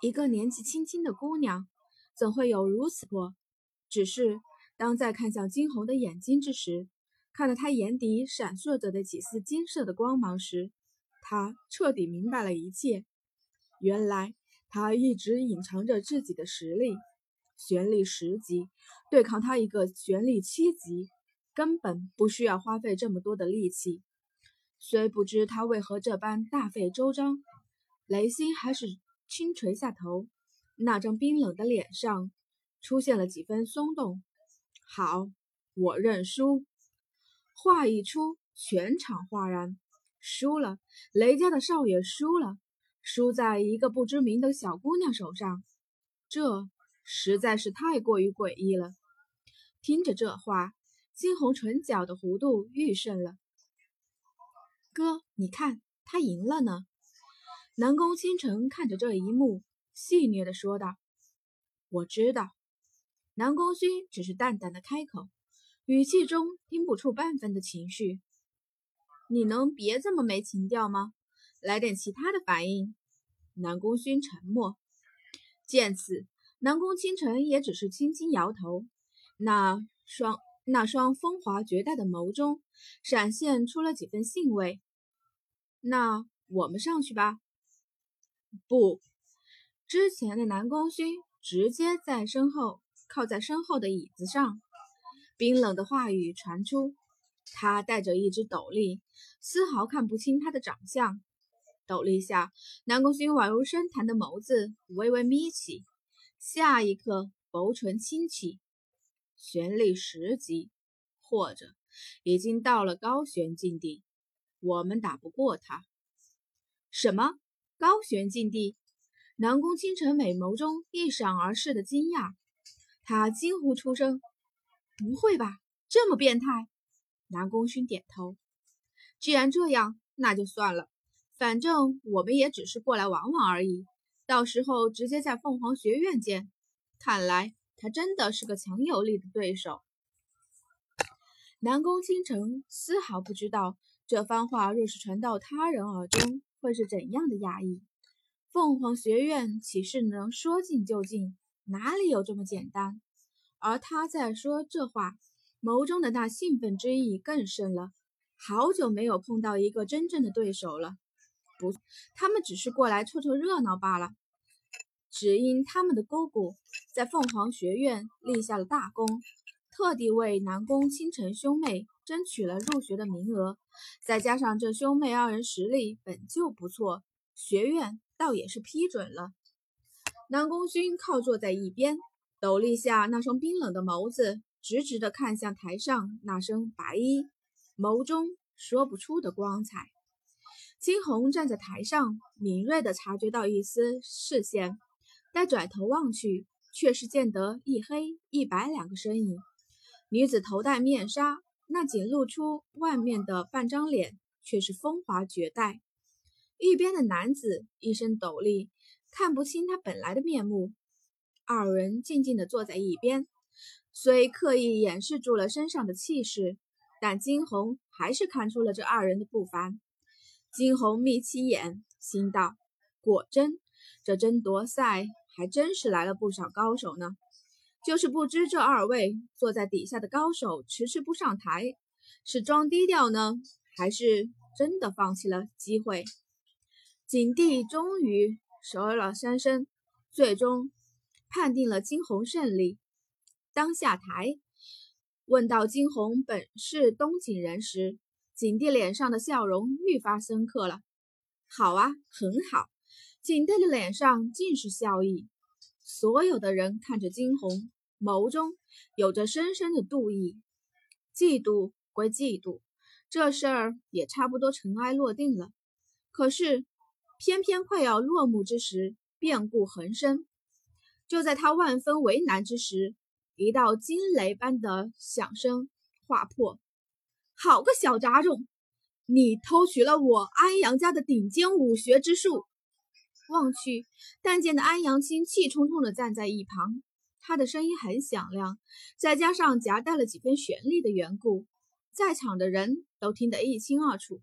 一个年纪轻轻的姑娘，怎会有如此破？只是当再看向金红的眼睛之时，看到他眼底闪烁着的几丝金色的光芒时，他彻底明白了一切。原来他一直隐藏着自己的实力，玄力十级对抗他一个玄力七级，根本不需要花费这么多的力气。虽不知他为何这般大费周章，雷星还是轻垂下头，那张冰冷的脸上出现了几分松动。好，我认输。话一出，全场哗然。输了，雷家的少爷输了，输在一个不知名的小姑娘手上，这实在是太过于诡异了。听着这话，金红唇角的弧度愈甚了。哥，你看，他赢了呢。南宫倾城看着这一幕，戏谑的说道：“我知道。”南宫勋只是淡淡的开口，语气中听不出半分的情绪。你能别这么没情调吗？来点其他的反应。南宫勋沉默。见此，南宫倾城也只是轻轻摇头，那双那双风华绝代的眸中闪现出了几分兴味。那我们上去吧。不，之前的南宫勋直接在身后靠在身后的椅子上，冰冷的话语传出。他戴着一只斗笠，丝毫看不清他的长相。斗笠下，南宫勋宛如深潭的眸子微微眯起，下一刻薄唇轻启，玄力十级，或者已经到了高悬境地。我们打不过他。什么高悬境地？南宫倾城美眸中一闪而逝的惊讶，他惊呼出声：“不会吧，这么变态！”南宫勋点头。既然这样，那就算了，反正我们也只是过来玩玩而已。到时候直接在凤凰学院见。看来他真的是个强有力的对手。南宫倾城丝毫不知道。这番话若是传到他人耳中，会是怎样的压抑？凤凰学院岂是能说进就进？哪里有这么简单？而他在说这话，眸中的那兴奋之意更甚了。好久没有碰到一个真正的对手了，不，他们只是过来凑凑热闹罢了。只因他们的姑姑在凤凰学院立下了大功，特地为南宫倾城兄妹。争取了入学的名额，再加上这兄妹二人实力本就不错，学院倒也是批准了。南宫勋靠坐在一边，斗笠下那双冰冷的眸子直直地看向台上那身白衣，眸中说不出的光彩。金红站在台上，敏锐地察觉到一丝视线，待转头望去，却是见得一黑一白两个身影。女子头戴面纱。那仅露出外面的半张脸，却是风华绝代。一边的男子一身斗笠，看不清他本来的面目。二人静静地坐在一边，虽刻意掩饰住了身上的气势，但金红还是看出了这二人的不凡。金红眯起眼，心道：果真，这争夺赛还真是来了不少高手呢。就是不知这二位坐在底下的高手迟迟不上台，是装低调呢，还是真的放弃了机会？景帝终于说了三声，最终判定了金红胜利。当下台问到金红本是东景人时，景帝脸上的笑容愈发深刻了。好啊，很好。景帝的脸上尽是笑意。所有的人看着金红，眸中有着深深的妒意。嫉妒归嫉妒，这事儿也差不多尘埃落定了。可是，偏偏快要落幕之时，变故横生。就在他万分为难之时，一道惊雷般的响声划破：“好个小杂种，你偷取了我安阳家的顶尖武学之术！”望去，但见的安阳青气冲冲地站在一旁，他的声音很响亮，再加上夹带了几分旋律的缘故，在场的人都听得一清二楚。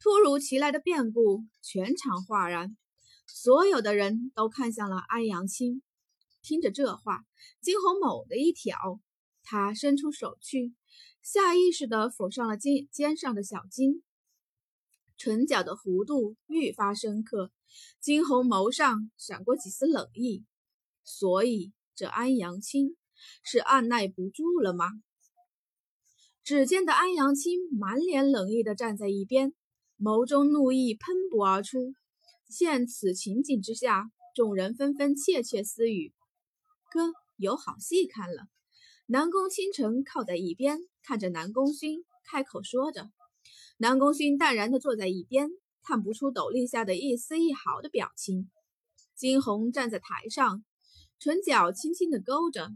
突如其来的变故，全场哗然。所有的人都看向了安阳青。听着这话，金红猛地一挑，他伸出手去，下意识地抚上了肩肩上的小金，唇角的弧度愈发深刻。金红眸上闪过几丝冷意，所以这安阳青是按耐不住了吗？只见得安阳青满脸冷意地站在一边，眸中怒意喷薄而出。见此情景之下，众人纷纷窃窃私语：“哥有好戏看了。”南宫倾城靠在一边，看着南宫勋，开口说着。南宫勋淡然地坐在一边，看不出斗笠下的一丝一毫的表情。金红站在台上，唇角轻轻地勾着，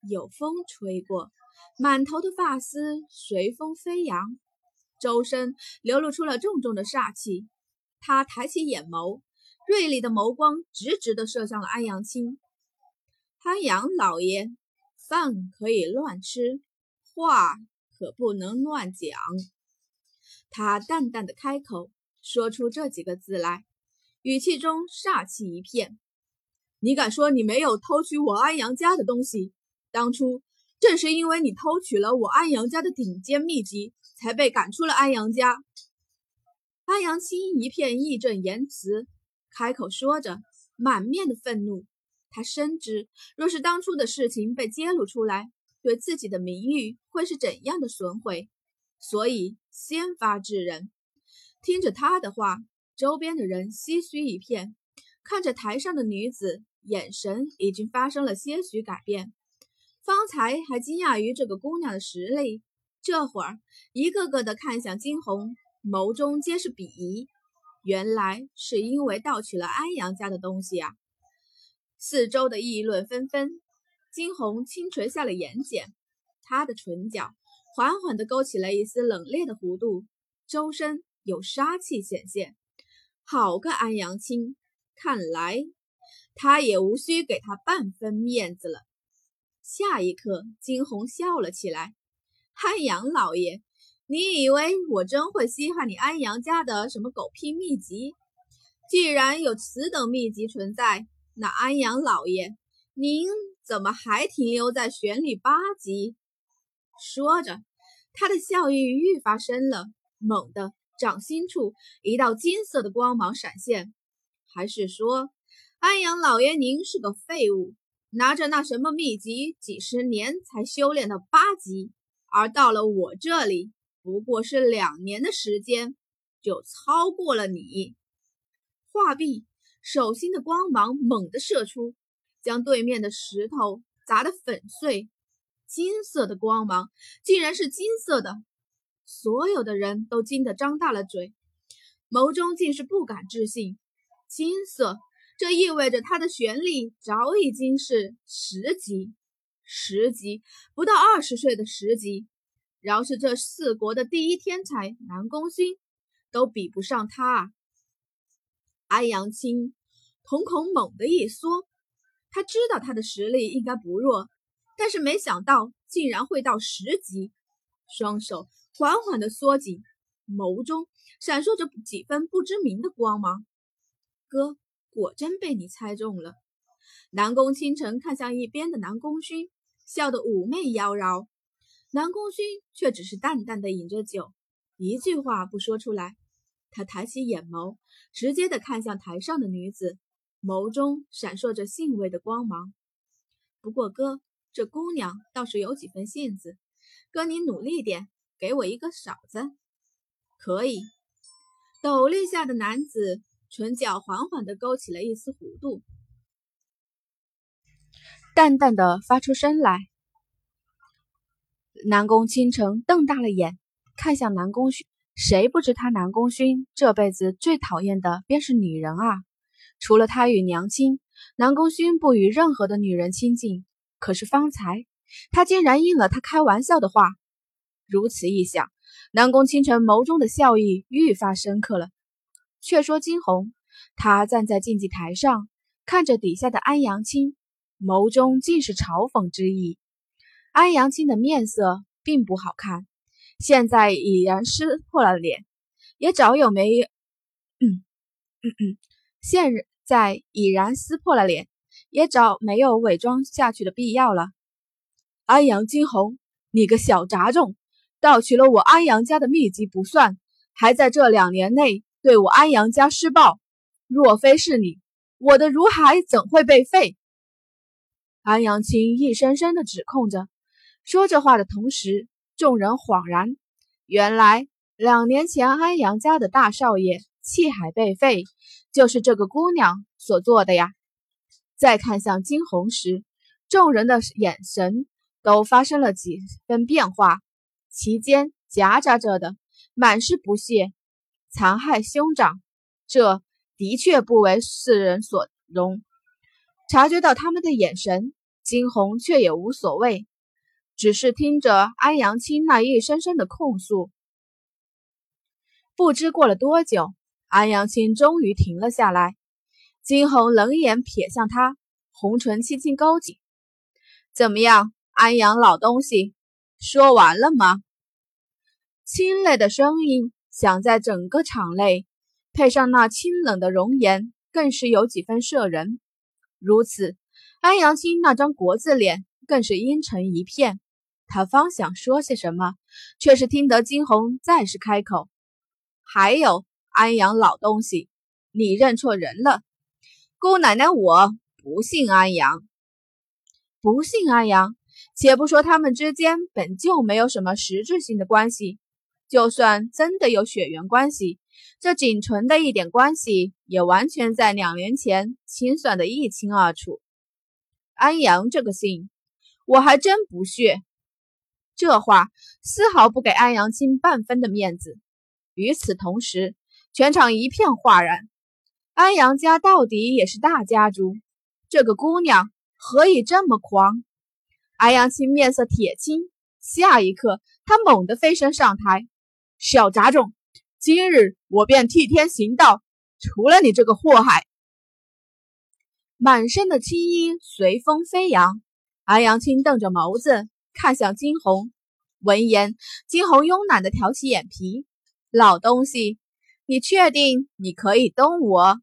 有风吹过。满头的发丝随风飞扬，周身流露出了重重的煞气。他抬起眼眸，锐利的眸光直直地射向了安阳青。安阳老爷，饭可以乱吃，话可不能乱讲。他淡淡的开口，说出这几个字来，语气中煞气一片。你敢说你没有偷取我安阳家的东西？当初。正是因为你偷取了我安阳家的顶尖秘籍，才被赶出了安阳家。安阳青一片义正言辞，开口说着，满面的愤怒。他深知，若是当初的事情被揭露出来，对自己的名誉会是怎样的损毁，所以先发制人。听着他的话，周边的人唏嘘一片，看着台上的女子，眼神已经发生了些许改变。方才还惊讶于这个姑娘的实力，这会儿一个个的看向金红，眸中皆是鄙夷。原来是因为盗取了安阳家的东西啊！四周的议论纷纷。金红轻垂下了眼睑，她的唇角缓缓地勾起了一丝冷冽的弧度，周身有杀气显现。好个安阳青，看来他也无需给他半分面子了。下一刻，金红笑了起来：“安阳老爷，你以为我真会稀罕你安阳家的什么狗屁秘籍？既然有此等秘籍存在，那安阳老爷，您怎么还停留在玄力八级？”说着，他的笑意愈发深了。猛地，掌心处一道金色的光芒闪现。还是说，安阳老爷您是个废物？拿着那什么秘籍，几十年才修炼到八级，而到了我这里，不过是两年的时间，就超过了你。画壁，手心的光芒猛地射出，将对面的石头砸得粉碎。金色的光芒，竟然是金色的！所有的人都惊得张大了嘴，眸中尽是不敢置信。金色。这意味着他的玄力早已经是十级，十级不到二十岁的十级，饶是这四国的第一天才南宫勋都比不上他啊。安阳青瞳孔猛地一缩，他知道他的实力应该不弱，但是没想到竟然会到十级。双手缓缓地缩紧，眸中闪烁着几分不知名的光芒。哥。果真被你猜中了。南宫倾城看向一边的南宫勋，笑得妩媚妖娆。南宫勋却只是淡淡的饮着酒，一句话不说出来。他抬起眼眸，直接的看向台上的女子，眸中闪烁着欣慰的光芒。不过哥，这姑娘倒是有几分性子。哥，你努力点，给我一个嫂子。可以。斗笠下的男子。唇角缓缓地勾起了一丝弧度，淡淡的发出声来。南宫倾城瞪大了眼，看向南宫勋。谁不知他南宫勋这辈子最讨厌的便是女人啊？除了他与娘亲，南宫勋不与任何的女人亲近。可是方才他竟然应了他开玩笑的话。如此一想，南宫倾城眸中的笑意愈发深刻了。却说金红，他站在竞技台上，看着底下的安阳青，眸中尽是嘲讽之意。安阳青的面色并不好看，现在已然撕破了脸，也早有没……嗯嗯嗯，现在已然撕破了脸，也早没有伪装下去的必要了。安阳金红，你个小杂种，盗取了我安阳家的秘籍不算，还在这两年内对我安阳家施暴。若非是你，我的如海怎会被废？安阳青一声声的指控着。说这话的同时，众人恍然，原来两年前安阳家的大少爷气海被废，就是这个姑娘所做的呀。再看向金红时，众人的眼神都发生了几分变化，其间夹杂着的满是不屑。残害兄长，这的确不为世人所容。察觉到他们的眼神，金红却也无所谓。只是听着安阳青那一声声的控诉，不知过了多久，安阳青终于停了下来。金红冷眼瞥向他，红唇轻轻勾紧：“怎么样，安阳老东西，说完了吗？”清冽的声音响在整个场内，配上那清冷的容颜，更是有几分摄人。如此，安阳青那张国字脸。更是阴沉一片，他方想说些什么，却是听得金红再是开口：“还有安阳老东西，你认错人了。姑奶奶，我不姓安阳，不姓安阳。且不说他们之间本就没有什么实质性的关系，就算真的有血缘关系，这仅存的一点关系，也完全在两年前清算的一清二楚。安阳这个姓。”我还真不屑，这话丝毫不给安阳青半分的面子。与此同时，全场一片哗然。安阳家到底也是大家族，这个姑娘何以这么狂？安阳青面色铁青，下一刻，他猛地飞身上台：“小杂种，今日我便替天行道，除了你这个祸害！”满身的青衣随风飞扬。安阳青瞪着眸子看向金红，闻言，金红慵懒的挑起眼皮：“老东西，你确定你可以动我？”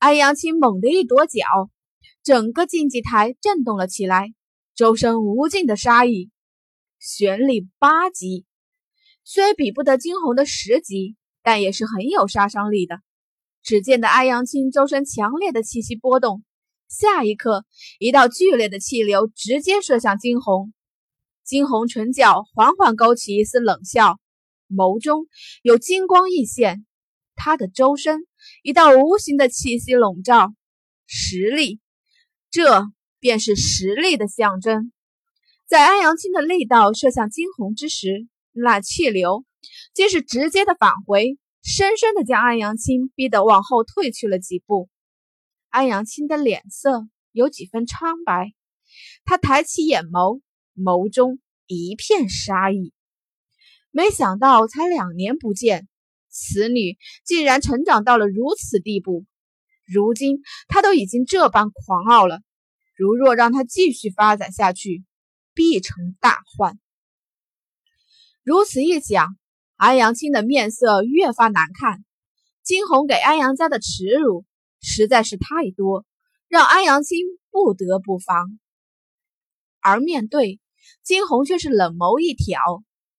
安阳青猛地一跺脚，整个竞技台震动了起来，周身无尽的杀意。玄力八级，虽比不得惊鸿的十级，但也是很有杀伤力的。只见得安阳青周身强烈的气息波动。下一刻，一道剧烈的气流直接射向惊鸿。惊鸿唇角缓缓勾起一丝冷笑，眸中有金光溢现。他的周身一道无形的气息笼罩，实力，这便是实力的象征。在安阳青的力道射向惊鸿之时，那气流竟是直接的返回，深深的将安阳青逼得往后退去了几步。安阳青的脸色有几分苍白，他抬起眼眸，眸中一片杀意。没想到才两年不见，此女竟然成长到了如此地步。如今她都已经这般狂傲了，如若让她继续发展下去，必成大患。如此一想，安阳青的面色越发难看。金红给安阳家的耻辱。实在是太多，让安阳青不得不防。而面对金红，却是冷眸一挑，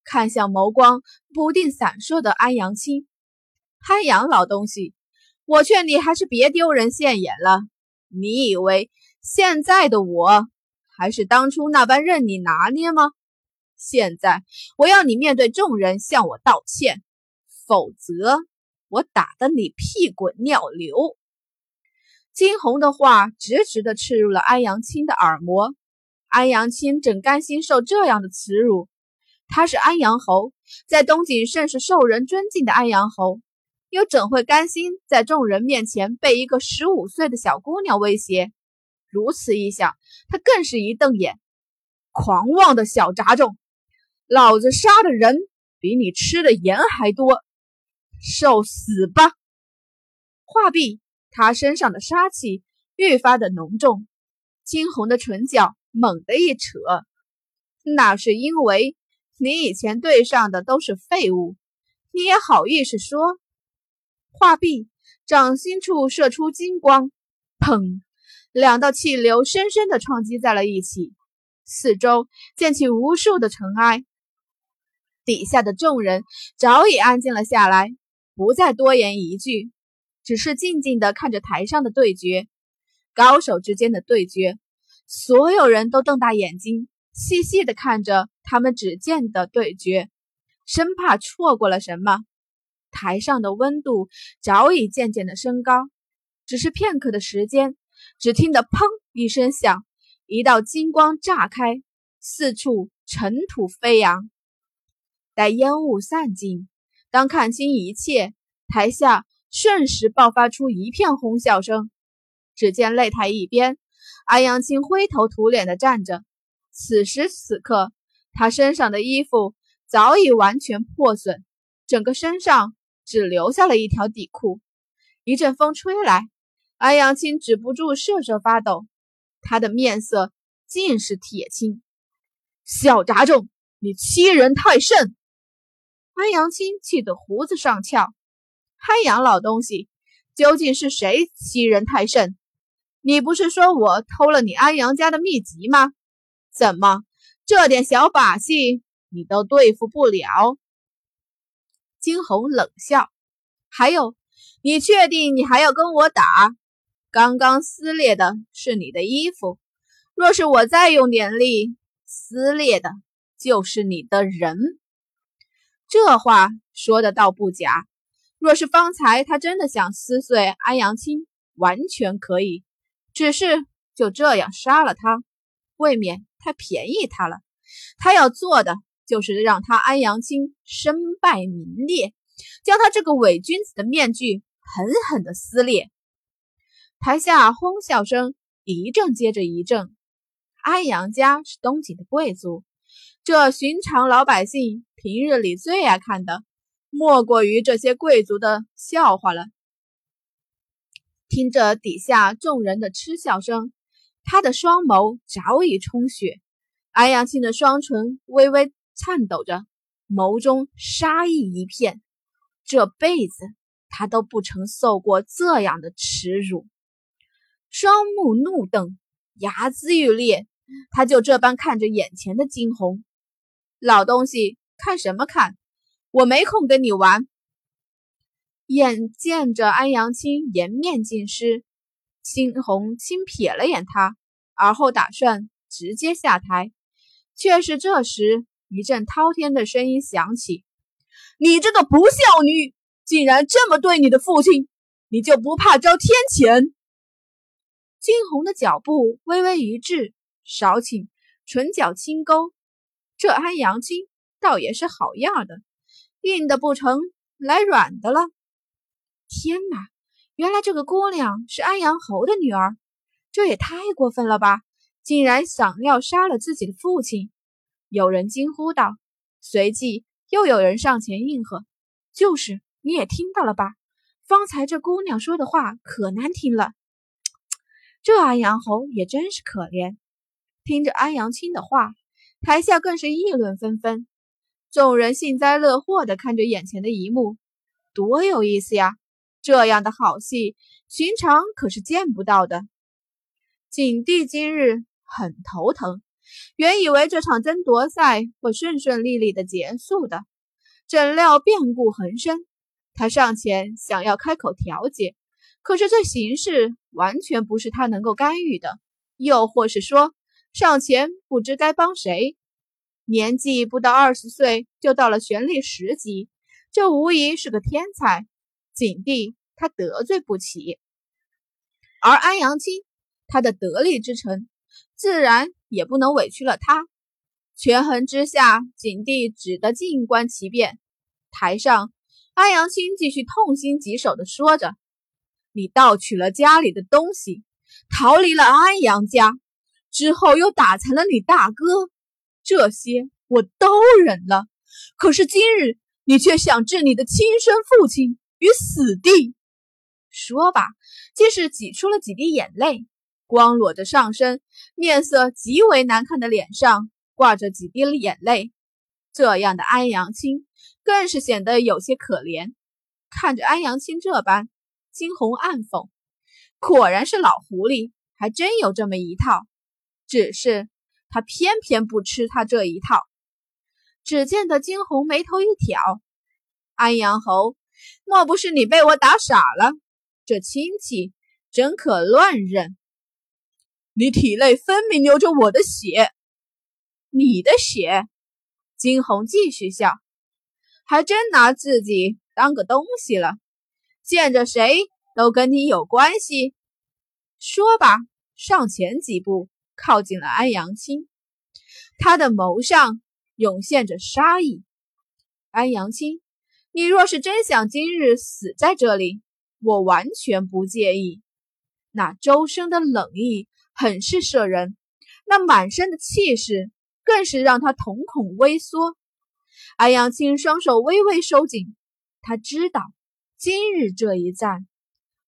看向眸光不定闪烁的安阳青。安阳老东西，我劝你还是别丢人现眼了。你以为现在的我还是当初那般任你拿捏吗？现在我要你面对众人向我道歉，否则我打得你屁滚尿流。金红的话直直的刺入了安阳青的耳膜，安阳青怎甘心受这样的耻辱？他是安阳侯，在东景甚是受人尊敬的安阳侯，又怎会甘心在众人面前被一个十五岁的小姑娘威胁？如此一想，他更是一瞪眼：狂妄的小杂种，老子杀的人比你吃的盐还多，受死吧！话毕。他身上的杀气愈发的浓重，金红的唇角猛地一扯，那是因为你以前对上的都是废物，你也好意思说？话毕，掌心处射出金光，砰！两道气流深深的撞击在了一起，四周溅起无数的尘埃。底下的众人早已安静了下来，不再多言一句，只是静静的看着台上的对决，高手之间的对决。所有人都瞪大眼睛，细细的看着他们只见的对决，生怕错过了什么。台上的温度早已渐渐的升高，只是片刻的时间，只听得“砰”一声响，一道金光炸开，四处尘土飞扬。待烟雾散尽，当看清一切，台下瞬时爆发出一片哄笑声。只见擂台一边，安阳青灰头土脸的站着。此时此刻，他身上的衣服早已完全破损，整个身上。只留下了一条底裤。一阵风吹来，安阳青止不住瑟瑟发抖，他的面色尽是铁青。小杂种，你欺人太甚！安阳青气得胡子上翘。安阳老东西，究竟是谁欺人太甚？你不是说我偷了你安阳家的秘籍吗？怎么这点小把戏你都对付不了？惊鸿冷笑：“还有，你确定你还要跟我打？刚刚撕裂的是你的衣服，若是我再用点力，撕裂的就是你的人。”这话说的倒不假。若是方才他真的想撕碎安阳青，完全可以，只是就这样杀了他，未免太便宜他了。他要做的。就是让他安阳青身败名裂，将他这个伪君子的面具狠狠的撕裂。台下哄笑声一阵接着一阵。安阳家是东景的贵族，这寻常老百姓平日里最爱看的，莫过于这些贵族的笑话了。听着底下众人的嗤笑声，他的双眸早已充血，安阳青的双唇微微。颤抖着，眸中杀意一片。这辈子他都不曾受过这样的耻辱，双目怒瞪，睚眦欲裂。他就这般看着眼前的惊鸿老东西，看什么看？我没空跟你玩。眼见着安阳青颜面尽失，惊鸿轻瞥了眼他，而后打算直接下台，却是这时。一阵滔天的声音响起：“你这个不孝女，竟然这么对你的父亲，你就不怕遭天谴？”惊鸿的脚步微微一滞，少顷，唇角轻勾。这安阳青倒也是好样的，硬的不成，来软的了。天哪，原来这个姑娘是安阳侯的女儿，这也太过分了吧！竟然想要杀了自己的父亲。有人惊呼道，随即又有人上前应和：“就是，你也听到了吧？方才这姑娘说的话可难听了。”这安阳侯也真是可怜。听着安阳青的话，台下更是议论纷纷。众人幸灾乐祸地看着眼前的一幕，多有意思呀！这样的好戏，寻常可是见不到的。景帝今日很头疼。原以为这场争夺赛会顺顺利利的结束的，怎料变故横生。他上前想要开口调解，可是这形势完全不是他能够干预的。又或是说，上前不知该帮谁。年纪不到二十岁就到了玄力十级，这无疑是个天才。景帝他得罪不起，而安阳青他的得力之臣，自然。也不能委屈了他。权衡之下，景帝只得静观其变。台上，安阳青继续痛心疾首地说着：“你盗取了家里的东西，逃离了安阳家，之后又打残了你大哥，这些我都忍了。可是今日，你却想置你的亲生父亲于死地。”说罢，竟是挤出了几滴眼泪。光裸着上身，面色极为难看的脸上挂着几滴眼泪，这样的安阳青更是显得有些可怜。看着安阳青这般，惊鸿暗讽：“果然是老狐狸，还真有这么一套。只是他偏偏不吃他这一套。”只见得惊鸿眉头一挑：“安阳侯，莫不是你被我打傻了？这亲戚真可乱认。你体内分明流着我的血，你的血。”惊鸿继续笑，还真拿自己当个东西了。见着谁都跟你有关系，说吧，上前几步，靠近了安阳青。他的眸上涌现着杀意。安阳青，你若是真想今日死在这里，我完全不介意。那周身的冷意很是摄人，那满身的气势更是让他瞳孔微缩。安阳青双手微微收紧，他知道。今日这一战，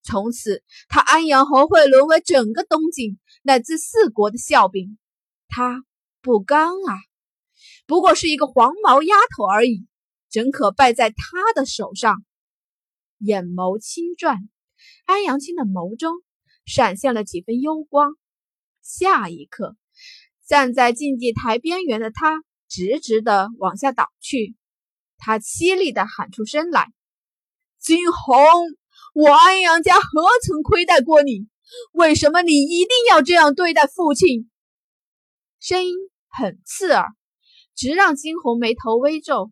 从此他安阳侯会沦为整个东晋乃至四国的笑柄。他不甘啊！不过是一个黄毛丫头而已，怎可败在他的手上？眼眸轻转，安阳青的眸中闪现了几分幽光。下一刻，站在竞技台边缘的他直直的往下倒去。他凄厉的喊出声来。金红，我安阳家何曾亏待过你？为什么你一定要这样对待父亲？声音很刺耳，直让金红眉头微皱。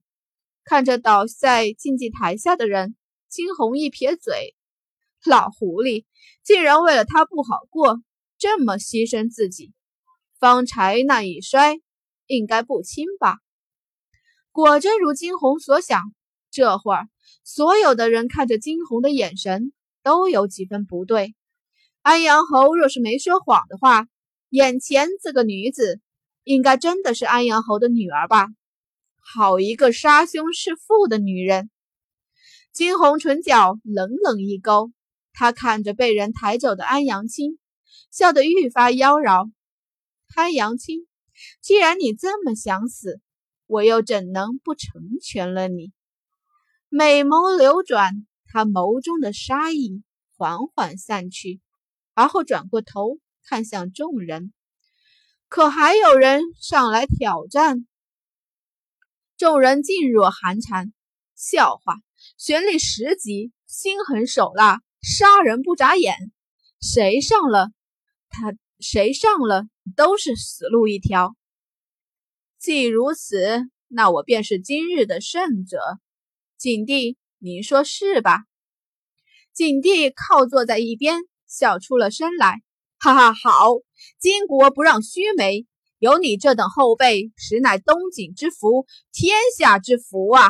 看着倒在竞技台下的人，金红一撇嘴：“老狐狸竟然为了他不好过，这么牺牲自己。方才那一摔，应该不轻吧？”果真如金红所想，这会儿。所有的人看着惊鸿的眼神都有几分不对。安阳侯若是没说谎的话，眼前这个女子应该真的是安阳侯的女儿吧？好一个杀兄弑父的女人！惊鸿唇角冷冷一勾，他看着被人抬走的安阳青，笑得愈发妖娆。安阳青，既然你这么想死，我又怎能不成全了你？美眸流转，他眸中的杀意缓缓散去，而后转过头看向众人。可还有人上来挑战？众人噤若寒蝉。笑话，玄力十级，心狠手辣，杀人不眨眼。谁上了他，谁上了都是死路一条。既如此，那我便是今日的胜者。景帝，您说是吧？景帝靠坐在一边，笑出了声来，哈哈，好，巾帼不让须眉，有你这等后辈，实乃东景之福，天下之福啊！